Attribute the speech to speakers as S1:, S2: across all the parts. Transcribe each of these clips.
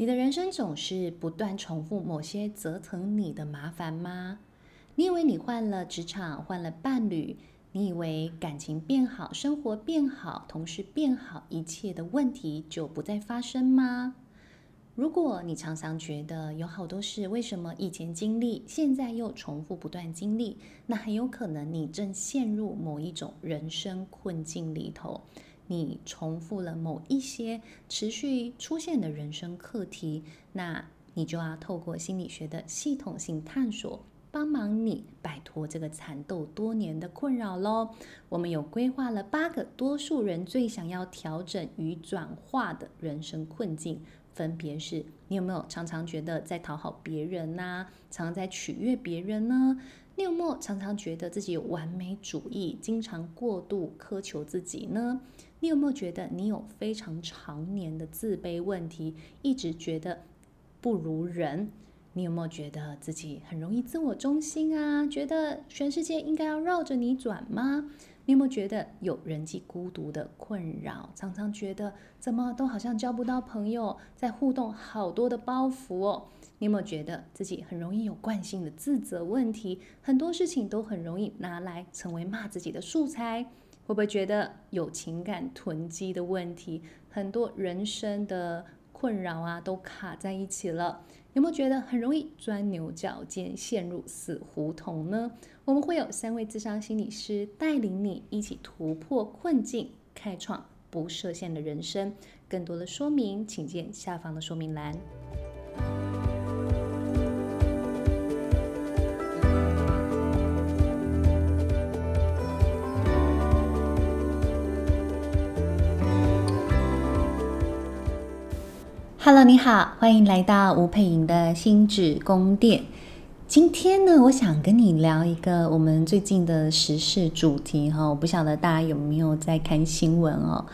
S1: 你的人生总是不断重复某些折腾你的麻烦吗？你以为你换了职场，换了伴侣，你以为感情变好，生活变好，同事变好，一切的问题就不再发生吗？如果你常常觉得有好多事，为什么以前经历，现在又重复不断经历，那很有可能你正陷入某一种人生困境里头。你重复了某一些持续出现的人生课题，那你就要透过心理学的系统性探索，帮忙你摆脱这个缠斗多年的困扰喽。我们有规划了八个多数人最想要调整与转化的人生困境，分别是：你有没有常常觉得在讨好别人呐、常常在取悦别人呢？你有没有常常觉得自己有完美主义，经常过度苛求自己呢？你有没有觉得你有非常常年的自卑问题，一直觉得不如人？你有没有觉得自己很容易自我中心啊？觉得全世界应该要绕着你转吗？你有没有觉得有人际孤独的困扰？常常觉得怎么都好像交不到朋友，在互动好多的包袱哦。你有没有觉得自己很容易有惯性的自责问题？很多事情都很容易拿来成为骂自己的素材。会不会觉得有情感囤积的问题？很多人生的困扰啊，都卡在一起了。有没有觉得很容易钻牛角尖，陷入死胡同呢？我们会有三位智商心理师带领你一起突破困境，开创不设限的人生。更多的说明，请见下方的说明栏。Hello，你好，欢迎来到吴佩莹的心智宫殿。今天呢，我想跟你聊一个我们最近的时事主题哈。我不晓得大家有没有在看新闻哦。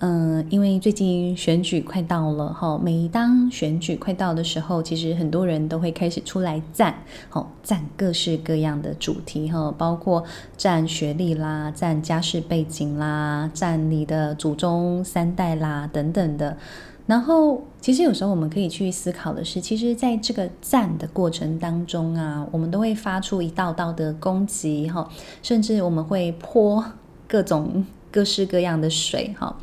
S1: 嗯，因为最近选举快到了哈，每当选举快到的时候，其实很多人都会开始出来战，好战各式各样的主题哈，包括战学历啦、战家世背景啦、战你的祖宗三代啦等等的。然后，其实有时候我们可以去思考的是，其实在这个战的过程当中啊，我们都会发出一道道的攻击哈，甚至我们会泼各种各式各样的水哈。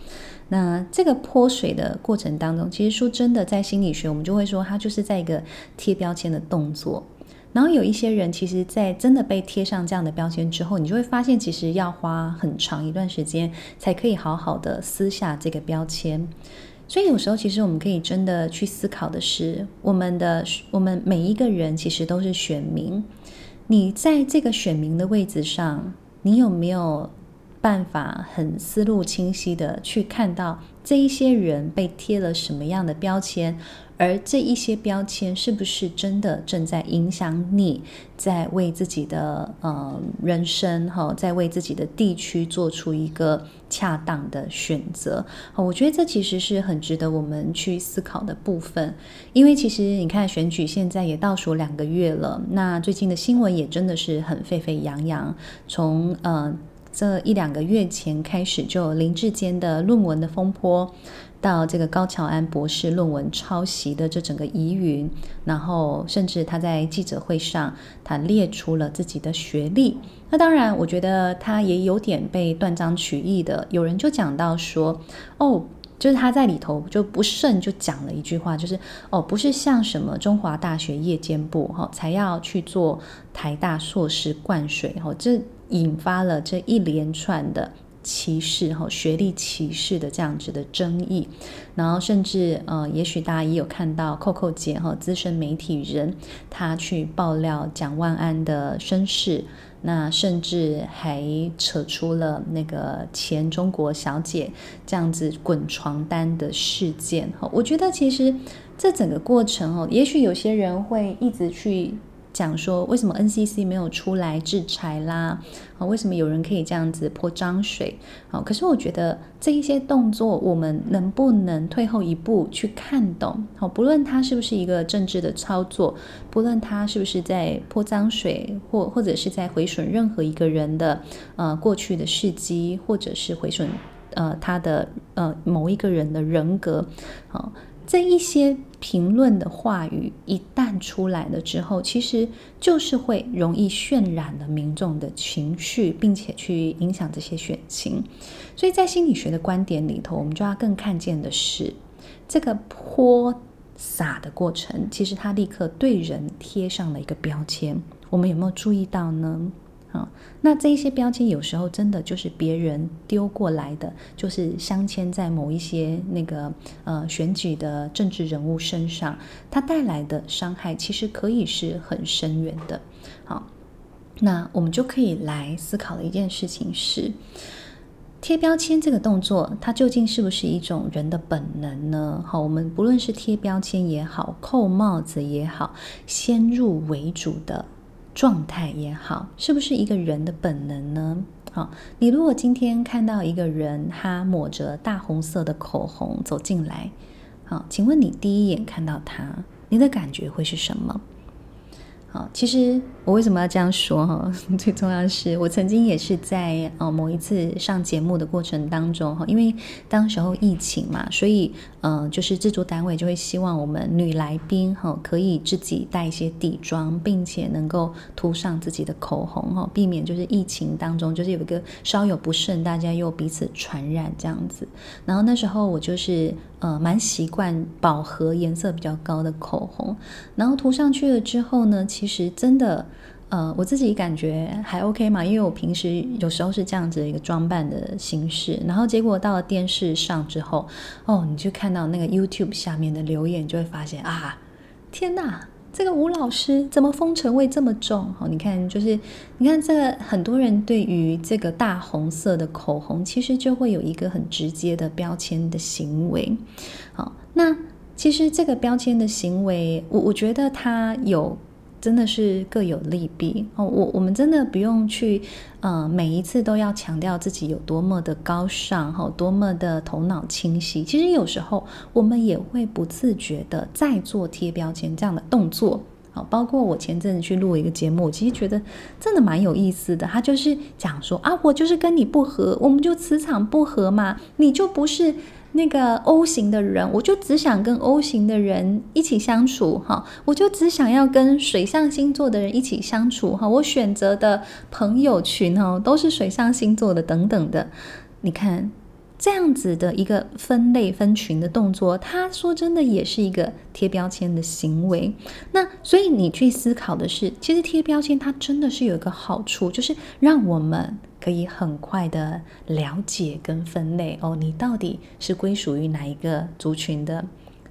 S1: 那这个泼水的过程当中，其实说真的，在心理学我们就会说，它就是在一个贴标签的动作。然后有一些人，其实，在真的被贴上这样的标签之后，你就会发现，其实要花很长一段时间才可以好好的撕下这个标签。所以有时候，其实我们可以真的去思考的是，我们的我们每一个人其实都是选民。你在这个选民的位置上，你有没有办法很思路清晰的去看到这一些人被贴了什么样的标签？而这一些标签是不是真的正在影响你，在为自己的呃人生哈，在为自己的地区做出一个恰当的选择？我觉得这其实是很值得我们去思考的部分。因为其实你看选举现在也倒数两个月了，那最近的新闻也真的是很沸沸扬扬，从呃这一两个月前开始就林志坚的论文的风波。到这个高桥安博士论文抄袭的这整个疑云，然后甚至他在记者会上，他列出了自己的学历。那当然，我觉得他也有点被断章取义的。有人就讲到说，哦，就是他在里头就不慎就讲了一句话，就是哦，不是像什么中华大学夜间部哈，才要去做台大硕士灌水哈，这引发了这一连串的。歧视哈，学历歧视的这样子的争议，然后甚至呃，也许大家也有看到扣扣姐哈，资深媒体人，她去爆料蒋万安的身世，那甚至还扯出了那个前中国小姐这样子滚床单的事件哈。我觉得其实这整个过程哦，也许有些人会一直去。讲说为什么 NCC 没有出来制裁啦？啊，为什么有人可以这样子泼脏水？啊，可是我觉得这一些动作，我们能不能退后一步去看懂？好，不论他是不是一个政治的操作，不论他是不是在泼脏水，或或者是在毁损任何一个人的呃过去的事迹，或者是毁损呃他的呃某一个人的人格，好、这一些评论的话语一旦出来了之后，其实就是会容易渲染了民众的情绪，并且去影响这些选情。所以在心理学的观点里头，我们就要更看见的是这个泼洒的过程，其实它立刻对人贴上了一个标签。我们有没有注意到呢？啊，那这一些标签有时候真的就是别人丢过来的，就是镶嵌在某一些那个呃选举的政治人物身上，它带来的伤害其实可以是很深远的。好，那我们就可以来思考的一件事情是，贴标签这个动作，它究竟是不是一种人的本能呢？好，我们不论是贴标签也好，扣帽子也好，先入为主的。状态也好，是不是一个人的本能呢？好，你如果今天看到一个人，他抹着大红色的口红走进来，好，请问你第一眼看到他，你的感觉会是什么？好，其实我为什么要这样说哈？最重要是，我曾经也是在呃某一次上节目的过程当中哈，因为当时候疫情嘛，所以呃就是制作单位就会希望我们女来宾哈可以自己带一些底妆，并且能够涂上自己的口红哈，避免就是疫情当中就是有一个稍有不慎，大家又彼此传染这样子。然后那时候我就是呃蛮习惯饱和颜色比较高的口红，然后涂上去了之后呢。其实真的，呃，我自己感觉还 OK 嘛，因为我平时有时候是这样子的一个装扮的形式，然后结果到了电视上之后，哦，你就看到那个 YouTube 下面的留言，就会发现啊，天哪，这个吴老师怎么风尘味这么重？哦，你看，就是你看这个很多人对于这个大红色的口红，其实就会有一个很直接的标签的行为。好，那其实这个标签的行为，我我觉得它有。真的是各有利弊哦，我我们真的不用去，呃，每一次都要强调自己有多么的高尚，哈，多么的头脑清晰。其实有时候我们也会不自觉的在做贴标签这样的动作，好，包括我前阵子去录一个节目，其实觉得真的蛮有意思的。他就是讲说啊，我就是跟你不合，我们就磁场不合嘛，你就不是。那个 O 型的人，我就只想跟 O 型的人一起相处哈，我就只想要跟水象星座的人一起相处哈，我选择的朋友群哦都是水象星座的等等的，你看。这样子的一个分类分群的动作，他说真的也是一个贴标签的行为。那所以你去思考的是，其实贴标签它真的是有一个好处，就是让我们可以很快的了解跟分类哦，你到底是归属于哪一个族群的？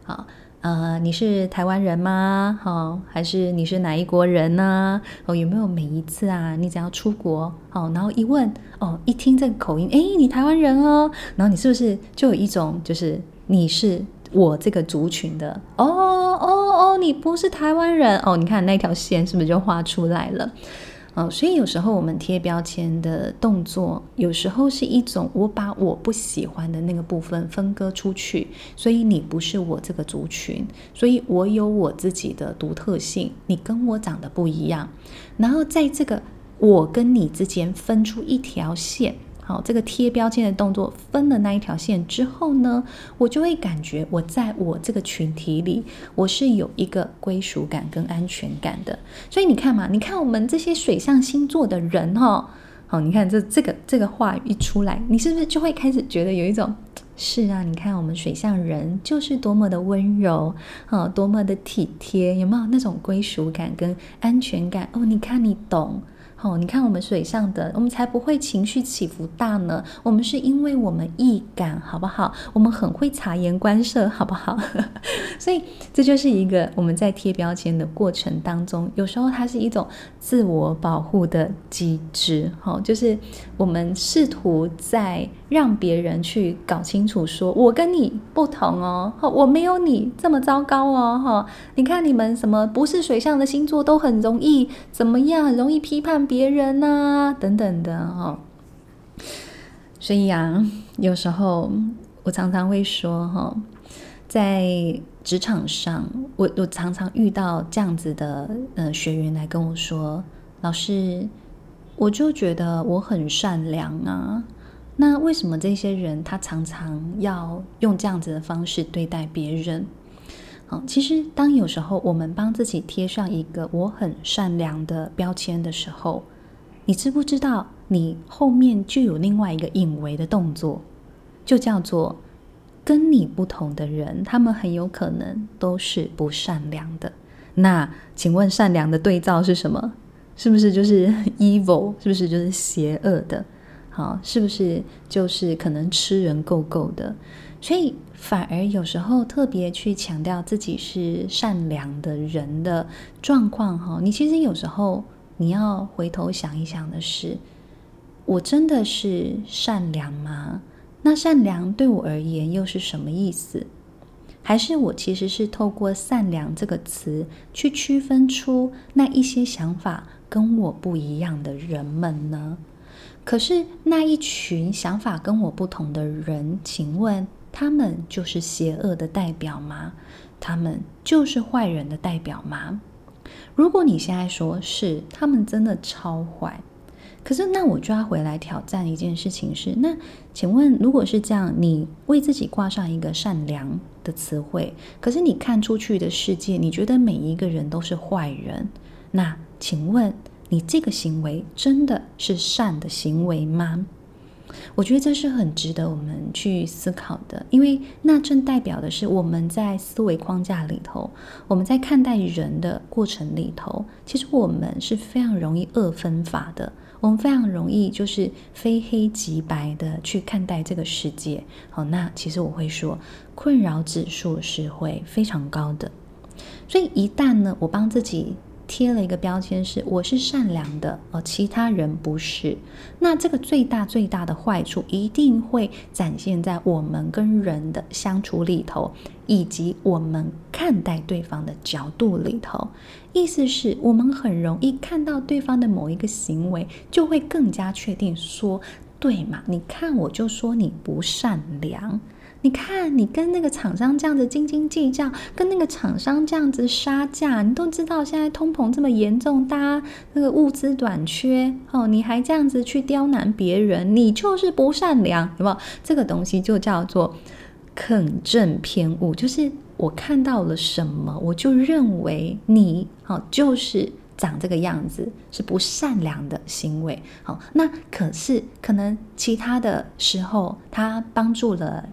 S1: 好。呃，你是台湾人吗？好、还是你是哪一国人呢？哦，有没有每一次啊，你只要出国，哦，然后一问，哦，一听这个口音，诶，你台湾人哦，然后你是不是就有一种就是你是我这个族群的？哦哦哦，你不是台湾人哦，你看那条线是不是就画出来了？哦，所以有时候我们贴标签的动作，有时候是一种我把我不喜欢的那个部分分割出去，所以你不是我这个族群，所以我有我自己的独特性，你跟我长得不一样，然后在这个我跟你之间分出一条线。好，这个贴标签的动作分了那一条线之后呢，我就会感觉我在我这个群体里，我是有一个归属感跟安全感的。所以你看嘛，你看我们这些水象星座的人哈，好，你看这这个这个话语一出来，你是不是就会开始觉得有一种是啊？你看我们水象人就是多么的温柔，啊，多么的体贴，有没有那种归属感跟安全感？哦，你看你懂。哦，你看我们水象的，我们才不会情绪起伏大呢。我们是因为我们易感，好不好？我们很会察言观色，好不好？所以这就是一个我们在贴标签的过程当中，有时候它是一种自我保护的机制。哈，就是我们试图在让别人去搞清楚，说我跟你不同哦，我没有你这么糟糕哦。哈，你看你们什么不是水象的星座都很容易怎么样，很容易批判。别人呐、等等的哦，所以啊，有时候我常常会说哈，在职场上，我我常常遇到这样子的呃学员来跟我说，老师，我就觉得我很善良啊，那为什么这些人他常常要用这样子的方式对待别人？好，其实当有时候我们帮自己贴上一个“我很善良”的标签的时候，你知不知道你后面就有另外一个隐微的动作，就叫做跟你不同的人，他们很有可能都是不善良的。那请问善良的对照是什么？是不是就是 evil？是不是就是邪恶的？好，是不是就是可能吃人够够的？所以反而有时候特别去强调自己是善良的人的状况，哈，你其实有时候你要回头想一想的是，我真的是善良吗？那善良对我而言又是什么意思？还是我其实是透过善良这个词去区分出那一些想法跟我不一样的人们呢？可是那一群想法跟我不同的人，请问他们就是邪恶的代表吗？他们就是坏人的代表吗？如果你现在说是，他们真的超坏，可是那我就要回来挑战一件事情是：那请问，如果是这样，你为自己挂上一个善良的词汇，可是你看出去的世界，你觉得每一个人都是坏人，那请问？你这个行为真的是善的行为吗？我觉得这是很值得我们去思考的，因为那正代表的是我们在思维框架里头，我们在看待人的过程里头，其实我们是非常容易二分法的，我们非常容易就是非黑即白的去看待这个世界。好，那其实我会说，困扰指数是会非常高的，所以一旦呢，我帮自己。贴了一个标签是我是善良的，而其他人不是。那这个最大最大的坏处一定会展现在我们跟人的相处里头，以及我们看待对方的角度里头。意思是我们很容易看到对方的某一个行为，就会更加确定说，对嘛？你看我就说你不善良。你看，你跟那个厂商这样子斤斤计较，跟那个厂商这样子杀价，你都知道现在通膨这么严重，大家那个物资短缺，哦，你还这样子去刁难别人，你就是不善良，有没有？这个东西就叫做肯正偏误，就是我看到了什么，我就认为你，哦，就是长这个样子，是不善良的行为。好，那可是可能其他的时候，他帮助了。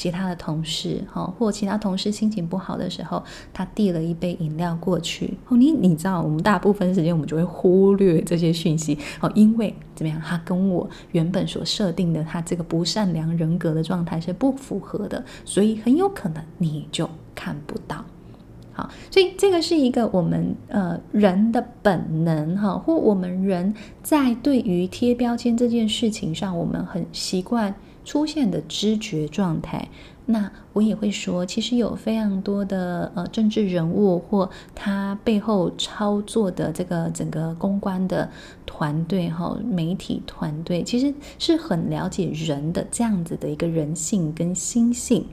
S1: 其他的同事，哈，或其他同事心情不好的时候，他递了一杯饮料过去。哦，你你知道，我们大部分时间我们就会忽略这些讯息，哦，因为怎么样，他跟我原本所设定的他这个不善良人格的状态是不符合的，所以很有可能你就看不到。好，所以这个是一个我们呃人的本能，哈，或我们人在对于贴标签这件事情上，我们很习惯。出现的知觉状态，那我也会说，其实有非常多的呃政治人物或他背后操作的这个整个公关的团队哈，媒体团队其实是很了解人的这样子的一个人性跟心性，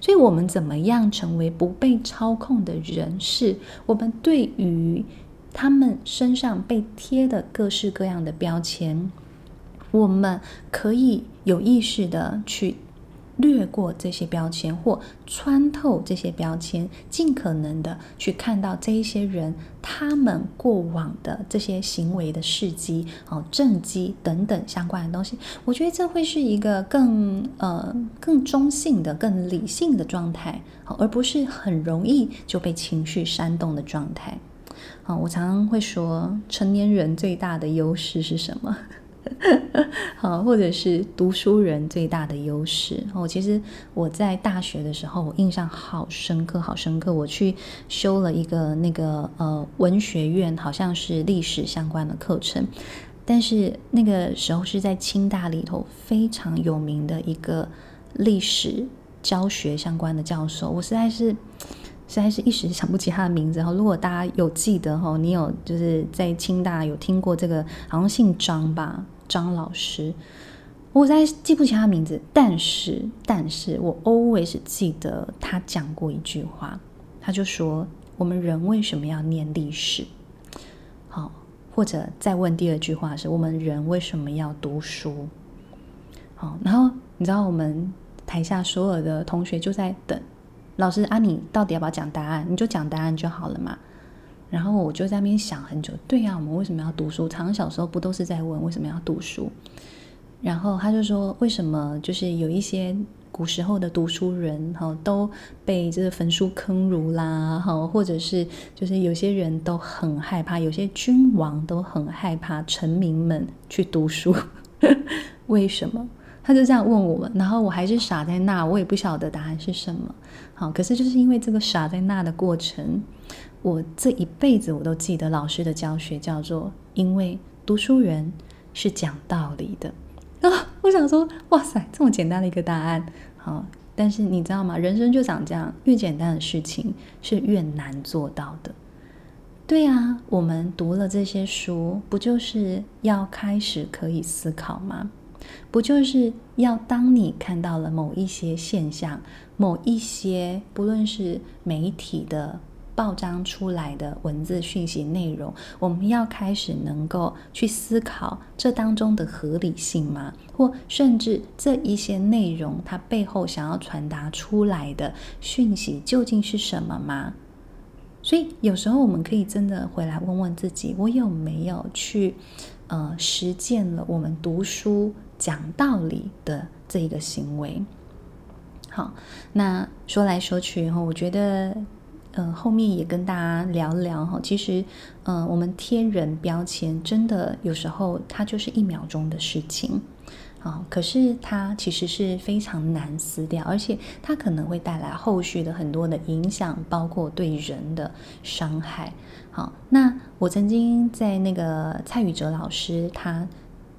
S1: 所以我们怎么样成为不被操控的人，是我们对于他们身上被贴的各式各样的标签。我们可以有意识的去略过这些标签，或穿透这些标签，尽可能的去看到这一些人他们过往的这些行为的事迹、哦政绩等等相关的东西。我觉得这会是一个更呃更中性的、更理性的状态，好，而不是很容易就被情绪煽动的状态。好，我常常会说，成年人最大的优势是什么？好，或者是读书人最大的优势哦。其实我在大学的时候，我印象好深刻，好深刻。我去修了一个那个呃文学院，好像是历史相关的课程，但是那个时候是在清大里头非常有名的一个历史教学相关的教授，我实在是。实在是一时想不起他的名字哈。如果大家有记得哈，你有就是在清大有听过这个，好像姓张吧，张老师。我实在记不起他名字，但是但是我 always 记得他讲过一句话，他就说：我们人为什么要念历史？好，或者再问第二句话是：我们人为什么要读书？好，然后你知道我们台下所有的同学就在等老师啊，你到底要不要讲答案？你就讲答案就好了嘛。然后我就在那边想很久，对呀，我们为什么要读书？常常小时候不都是在问为什么要读书？然后他就说，为什么就是有一些古时候的读书人哈都被这个焚书坑儒啦，哈，或者是就是有些人都很害怕，有些君王都很害怕臣民们去读书，为什么？他就这样问我们，然后我还是傻在那，我也不晓得答案是什么。好，可是就是因为这个傻在那的过程。我这一辈子我都记得老师的教学叫做“因为读书人是讲道理的”啊！我想说，哇塞，这么简单的一个答案，好，但是你知道吗？人生就长这样，越简单的事情是越难做到的。对啊，我们读了这些书，不就是要开始可以思考吗？不就是要当你看到了某一些现象，某一些不论是媒体的。报章出来的文字讯息内容，我们要开始能够去思考这当中的合理性吗？或甚至这一些内容它背后想要传达出来的讯息究竟是什么吗？所以有时候我们可以真的回来问问自己：我有没有去呃实践了我们读书讲道理的这一个行为？好，那说来说去哈，我觉得。嗯、后面也跟大家聊聊哈。其实，嗯、我们贴人标签，真的有时候它就是一秒钟的事情，啊，可是它其实是非常难撕掉，而且它可能会带来后续的很多的影响，包括对人的伤害。好，那我曾经在那个蔡宇哲老师，他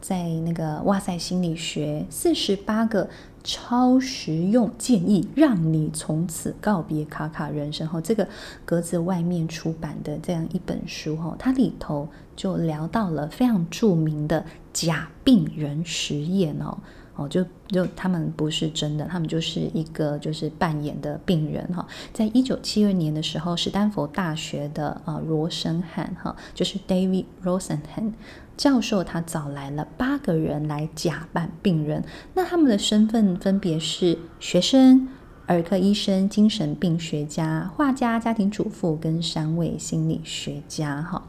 S1: 在那个哇塞心理学四十八个。超实用建议，让你从此告别卡卡人生。哈，这个格子外面出版的这样一本书，哈，它里头就聊到了非常著名的假病人实验哦，哦，就就他们不是真的，他们就是一个就是扮演的病人哈。在一九七二年的时候，史丹佛大学的呃罗森汉哈，就是 David Rosenhan。教授他找来了八个人来假扮病人，那他们的身份分别是学生、儿科医生、精神病学家、画家、家庭主妇跟三位心理学家。哈，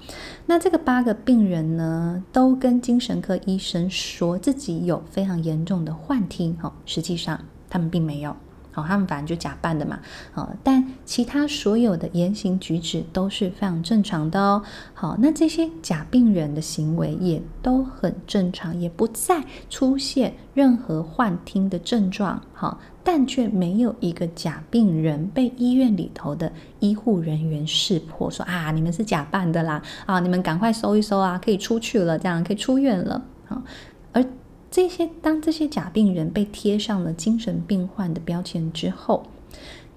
S1: 那这个八个病人呢，都跟精神科医生说自己有非常严重的幻听，哈，实际上他们并没有。好，他们反正就假扮的嘛。好，但其他所有的言行举止都是非常正常的哦。好，那这些假病人的行为也都很正常，也不再出现任何幻听的症状。好，但却没有一个假病人被医院里头的医护人员识破，说啊，你们是假扮的啦，啊，你们赶快收一收啊，可以出去了，这样可以出院了。好，这些当这些假病人被贴上了精神病患的标签之后，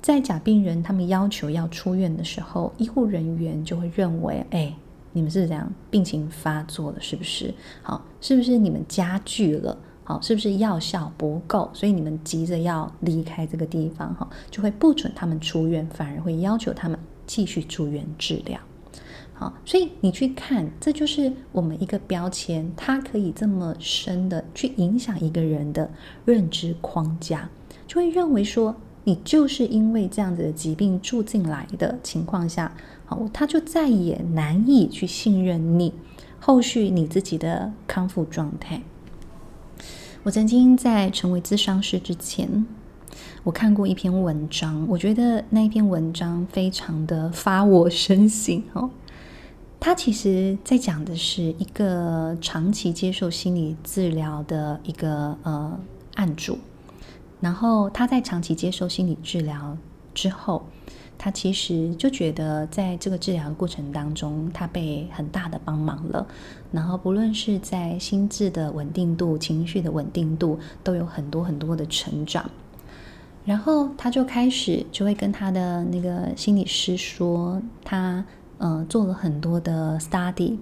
S1: 在假病人他们要求要出院的时候，医护人员就会认为：哎，你们是这样病情发作了，是不是？好，是不是你们加剧了？好，是不是药效不够？所以你们急着要离开这个地方，哈，就会不准他们出院，反而会要求他们继续住院治疗。好，所以你去看，这就是我们一个标签，它可以这么深的去影响一个人的认知框架，就会认为说，你就是因为这样子的疾病住进来的情况下，好，他就再也难以去信任你后续你自己的康复状态。我曾经在成为咨商师之前，我看过一篇文章，我觉得那一篇文章非常的发我深省哦。他其实在讲的是一个长期接受心理治疗的一个呃案主，然后他在长期接受心理治疗之后，他其实就觉得在这个治疗的过程当中，他被很大的帮忙了，然后不论是在心智的稳定度、情绪的稳定度，都有很多很多的成长。然后他就开始就会跟他的那个心理师说他。呃，做了很多的 study，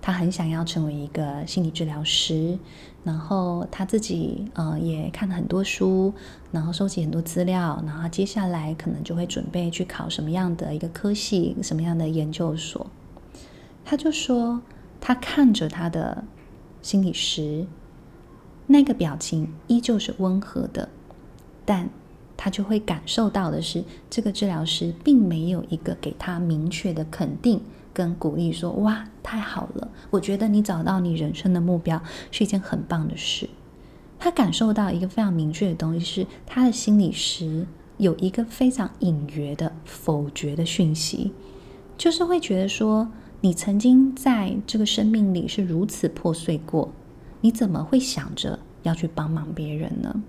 S1: 他很想要成为一个心理治疗师，然后他自己呃也看了很多书，然后收集很多资料，然后接下来可能就会准备去考什么样的一个科系，什么样的研究所。他就说，他看着他的心理师，那个表情依旧是温和的，但他就会感受到的是，这个治疗师并没有一个给他明确的肯定跟鼓励，说：“哇，太好了！我觉得你找到你人生的目标是一件很棒的事。”他感受到一个非常明确的东西，是他的心理师有一个非常隐约的否决的讯息，就是会觉得说：“你曾经在这个生命里是如此破碎过。”你怎么会想着要去帮忙别人呢？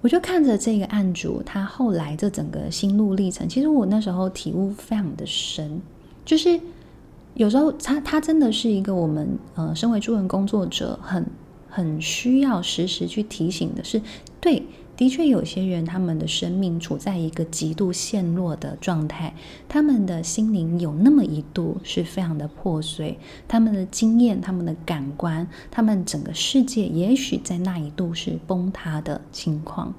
S1: 我就看着这个案主，他后来这整个心路历程，其实我那时候体悟非常的深，就是有时候他他真的是一个我们呃，身为助人工作者很很需要时时去提醒的是，对。的确，有些人他们的生命处在一个极度陷落的状态，他们的心灵有那么一度是非常的破碎，他们的经验、他们的感官、他们整个世界，也许在那一度是崩塌的情况。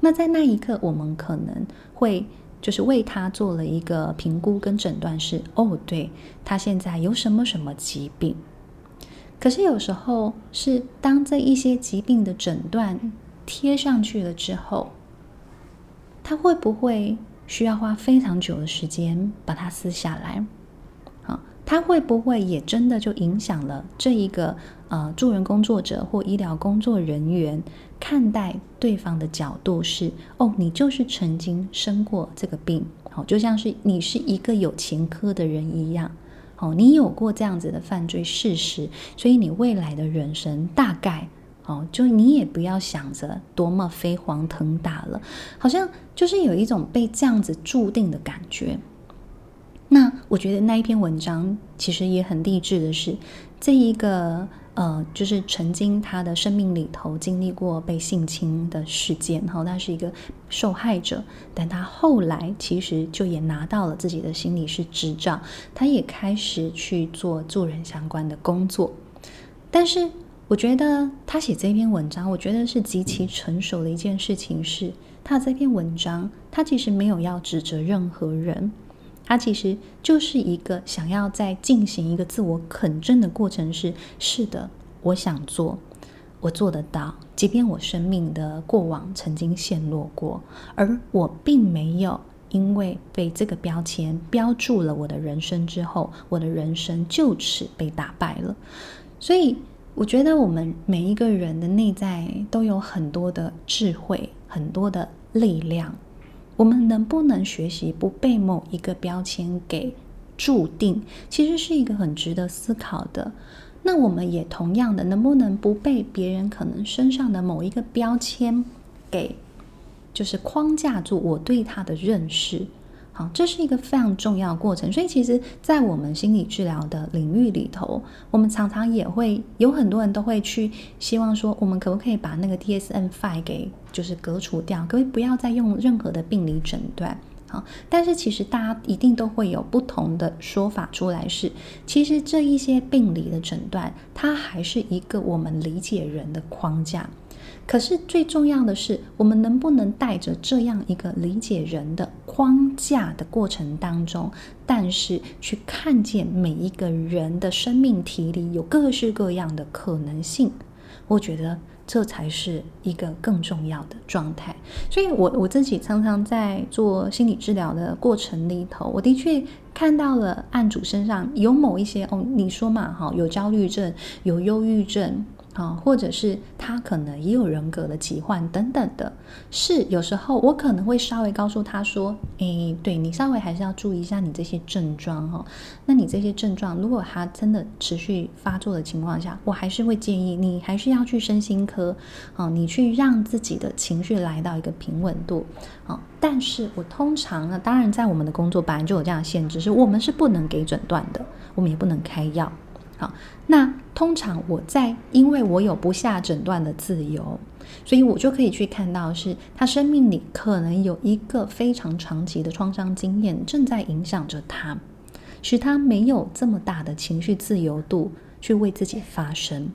S1: 那在那一刻，我们可能会就是为他做了一个评估跟诊断，是哦，对，他现在有什么什么疾病。可是有时候是当这一些疾病的诊断。贴上去了之后，他会不会需要花非常久的时间把它撕下来？好，他会不会也真的就影响了这一个呃助人工作者或医疗工作人员看待对方的角度是：哦，你就是曾经生过这个病，好，就像是你是一个有前科的人一样，哦，你有过这样子的犯罪事实，所以你未来的人生大概。哦，就你也不要想着多么飞黄腾达了，好像就是有一种被这样子注定的感觉。那我觉得那一篇文章其实也很励志的是，这一个呃，就是曾经他的生命里头经历过被性侵的事件，哈，他是一个受害者，但他后来其实就也拿到了自己的心理师执照，他也开始去做助人相关的工作，但是。我觉得他写这篇文章，我觉得是极其成熟的一件事情是。是他这篇文章，他其实没有要指责任何人，他其实就是一个想要在进行一个自我肯正的过程。是是的，我想做，我做得到，即便我生命的过往曾经陷落过，而我并没有因为被这个标签标注了我的人生之后，我的人生就此被打败了，所以。我觉得我们每一个人的内在都有很多的智慧，很多的力量。我们能不能学习不被某一个标签给注定，其实是一个很值得思考的。那我们也同样的，能不能不被别人可能身上的某一个标签给，就是框架住我对他的认识？好，这是一个非常重要的过程。所以，其实，在我们心理治疗的领域里头，我们常常也会有很多人都会去希望说，我们可不可以把那个 DSM-5 给就是隔除掉，可不可以不要再用任何的病理诊断？好，但是其实大家一定都会有不同的说法出来，是其实这一些病理的诊断，它还是一个我们理解人的框架。可是最重要的是，我们能不能带着这样一个理解人的框架的过程当中，但是去看见每一个人的生命体里有各式各样的可能性？我觉得这才是一个更重要的状态。所以我，我自己常常在做心理治疗的过程里头，我的确看到了案主身上有某一些哦，你说嘛，哈，有焦虑症，有忧郁症。啊，或者是他可能也有人格的疾患等等的，是有时候我可能会稍微告诉他说，诶，对，你稍微还是要注意一下你这些症状哈。那你这些症状，如果他真的持续发作的情况下，我还是会建议你还是要去身心科，啊，你去让自己的情绪来到一个平稳度，啊。但是我通常呢，当然在我们的工作本来就有这样的限制，是我们是不能给诊断的，我们也不能开药。好，那通常我在，因为我有不下诊断的自由，所以我就可以去看到是他生命里可能有一个非常长期的创伤经验正在影响着他，使他没有这么大的情绪自由度去为自己发声。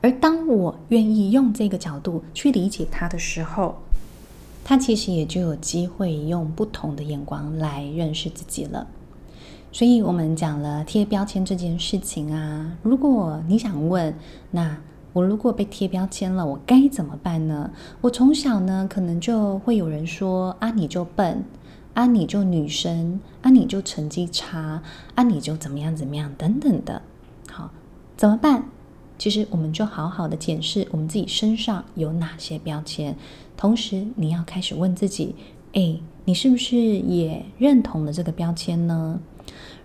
S1: 而当我愿意用这个角度去理解他的时候，他其实也就有机会用不同的眼光来认识自己了。所以我们讲了贴标签这件事情啊，如果你想问，那我如果被贴标签了，我该怎么办呢？我从小呢，可能就会有人说啊，你就笨，啊，你就女生，啊，你就成绩差，啊，你就怎么样怎么样等等的。好，怎么办？其实我们就好好的检视我们自己身上有哪些标签，同时你要开始问自己，哎，你是不是也认同了这个标签呢？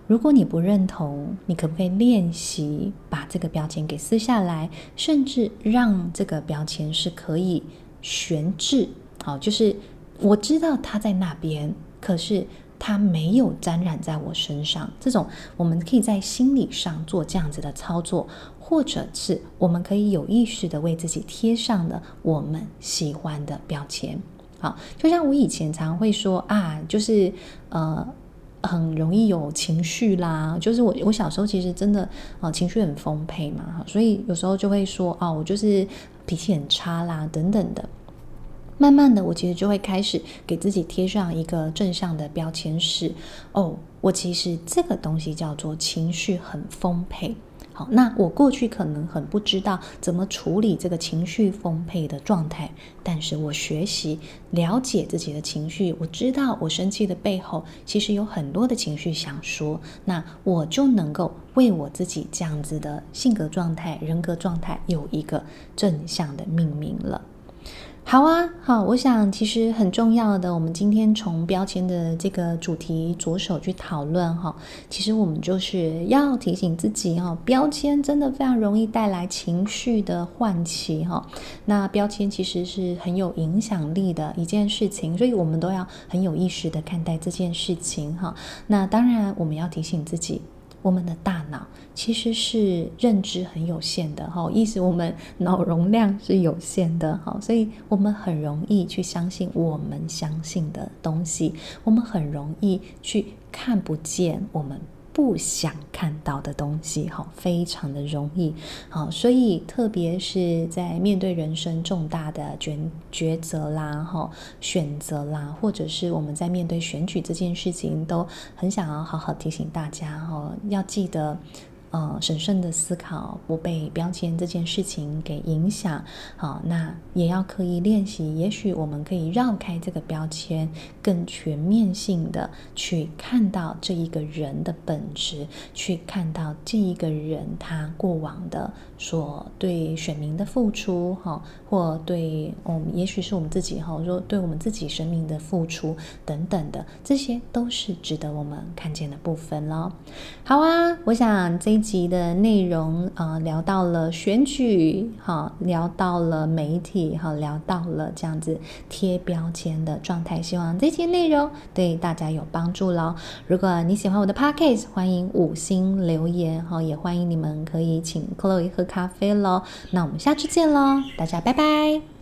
S1: 如果你不认同，你可不可以练习把这个标签给撕下来，甚至让这个标签是可以悬置？好，就是我知道它在那边，可是它没有沾染在我身上。这种我们可以在心理上做这样子的操作，或者是我们可以有意识的为自己贴上了我们喜欢的标签。好，就像我以前常会说啊，就是呃。很容易有情绪啦，就是我我小时候其实真的啊、情绪很丰沛嘛，所以有时候就会说哦，我就是脾气很差啦等等的。慢慢的，我其实就会开始给自己贴上一个正向的标签是哦，我其实这个东西叫做情绪很丰沛。好，那我过去可能很不知道怎么处理这个情绪丰沛的状态，但是我学习了解自己的情绪，我知道我生气的背后其实有很多的情绪想说，那我就能够为我自己这样子的性格状态、人格状态有一个正向的命名了。好啊，好，我想其实很重要的，我们今天从标签的这个主题着手去讨论哈。其实我们就是要提醒自己哈，标签真的非常容易带来情绪的唤起哈。那标签其实是很有影响力的一件事情，所以我们都要很有意识的看待这件事情哈。那当然，我们要提醒自己。我们的大脑其实是认知很有限的，哈，意思我们脑容量是有限的，哈，所以我们很容易去相信我们相信的东西，我们很容易去看不见我们不想看到的东西，哈，非常的容易，好，所以特别是在面对人生重大的抉抉择啦，哈，选择啦，或者是我们在面对选举这件事情，都很想要好好提醒大家，哈，要记得。呃，审慎的思考，不被标签这件事情给影响。好，那也要刻意练习。也许我们可以绕开这个标签，更全面性的去看到这一个人的本质，去看到这一个人他过往的所对选民的付出，哈，或对我们，也许是我们自己，哈，说对我们自己生命的付出等等的，这些都是值得我们看见的部分喽。好啊，我想这一。集的内容啊、聊到了选举，好，聊到了媒体，好，聊到了这样子贴标签的状态。希望这些内容对大家有帮助喽。如果你喜欢我的 podcast，欢迎五星留言，哈，也欢迎你们可以请 Chloe 喝咖啡喽。那我们下次见喽，大家拜拜。